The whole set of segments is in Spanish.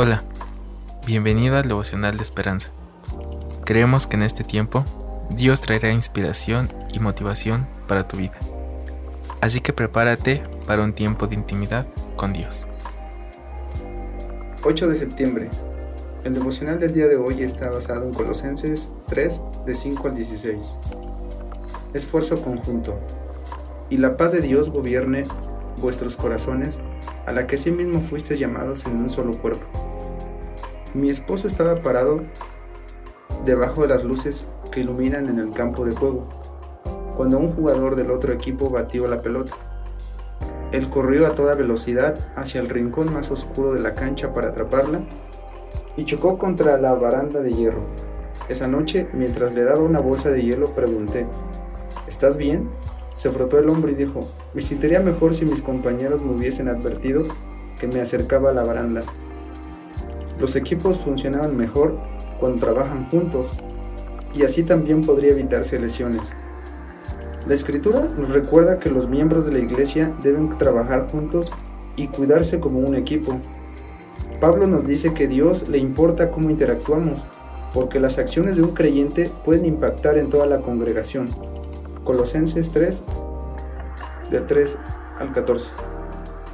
Hola, bienvenido al devocional de esperanza. Creemos que en este tiempo Dios traerá inspiración y motivación para tu vida. Así que prepárate para un tiempo de intimidad con Dios. 8 de septiembre. El devocional del día de hoy está basado en Colosenses 3, de 5 al 16. Esfuerzo conjunto. Y la paz de Dios gobierne vuestros corazones, a la que asimismo fuisteis llamados en un solo cuerpo mi esposo estaba parado debajo de las luces que iluminan en el campo de juego, cuando un jugador del otro equipo batió la pelota. Él corrió a toda velocidad hacia el rincón más oscuro de la cancha para atraparla y chocó contra la baranda de hierro. Esa noche, mientras le daba una bolsa de hielo, pregunté, ¿Estás bien? Se frotó el hombro y dijo, me sentiría mejor si mis compañeros me hubiesen advertido que me acercaba a la baranda. Los equipos funcionaban mejor cuando trabajan juntos y así también podría evitarse lesiones. La escritura nos recuerda que los miembros de la iglesia deben trabajar juntos y cuidarse como un equipo. Pablo nos dice que Dios le importa cómo interactuamos, porque las acciones de un creyente pueden impactar en toda la congregación. Colosenses 3, de 3 al 14.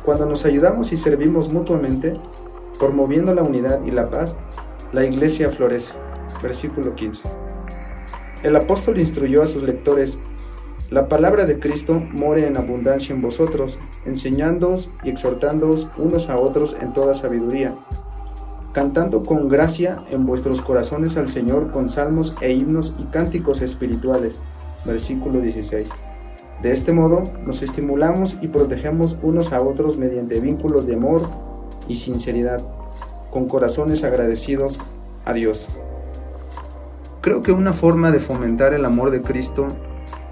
Cuando nos ayudamos y servimos mutuamente, Promoviendo la unidad y la paz, la iglesia florece. Versículo 15. El apóstol instruyó a sus lectores, la palabra de Cristo more en abundancia en vosotros, enseñándoos y exhortándoos unos a otros en toda sabiduría, cantando con gracia en vuestros corazones al Señor con salmos e himnos y cánticos espirituales. Versículo 16. De este modo nos estimulamos y protegemos unos a otros mediante vínculos de amor y sinceridad, con corazones agradecidos a Dios. Creo que una forma de fomentar el amor de Cristo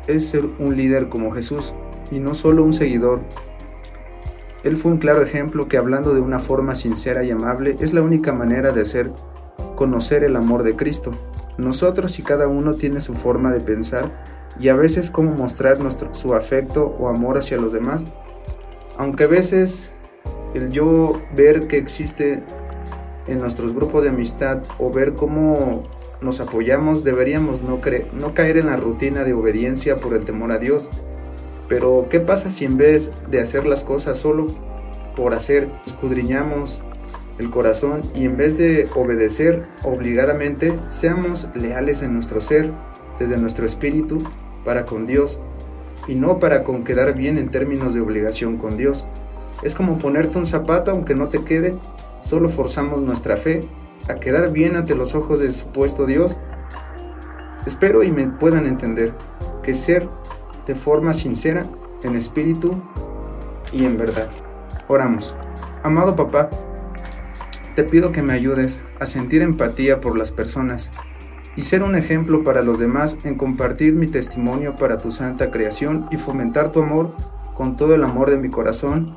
es ser un líder como Jesús y no solo un seguidor. Él fue un claro ejemplo que hablando de una forma sincera y amable es la única manera de hacer conocer el amor de Cristo. Nosotros y cada uno tiene su forma de pensar y a veces cómo mostrar nuestro, su afecto o amor hacia los demás. Aunque a veces el yo ver que existe en nuestros grupos de amistad o ver cómo nos apoyamos, deberíamos no, no caer en la rutina de obediencia por el temor a Dios. Pero ¿qué pasa si en vez de hacer las cosas solo por hacer, escudriñamos el corazón y en vez de obedecer obligadamente, seamos leales en nuestro ser, desde nuestro espíritu, para con Dios, y no para con quedar bien en términos de obligación con Dios? Es como ponerte un zapato aunque no te quede, solo forzamos nuestra fe a quedar bien ante los ojos del supuesto Dios. Espero y me puedan entender que ser de forma sincera, en espíritu y en verdad. Oramos. Amado papá, te pido que me ayudes a sentir empatía por las personas y ser un ejemplo para los demás en compartir mi testimonio para tu santa creación y fomentar tu amor con todo el amor de mi corazón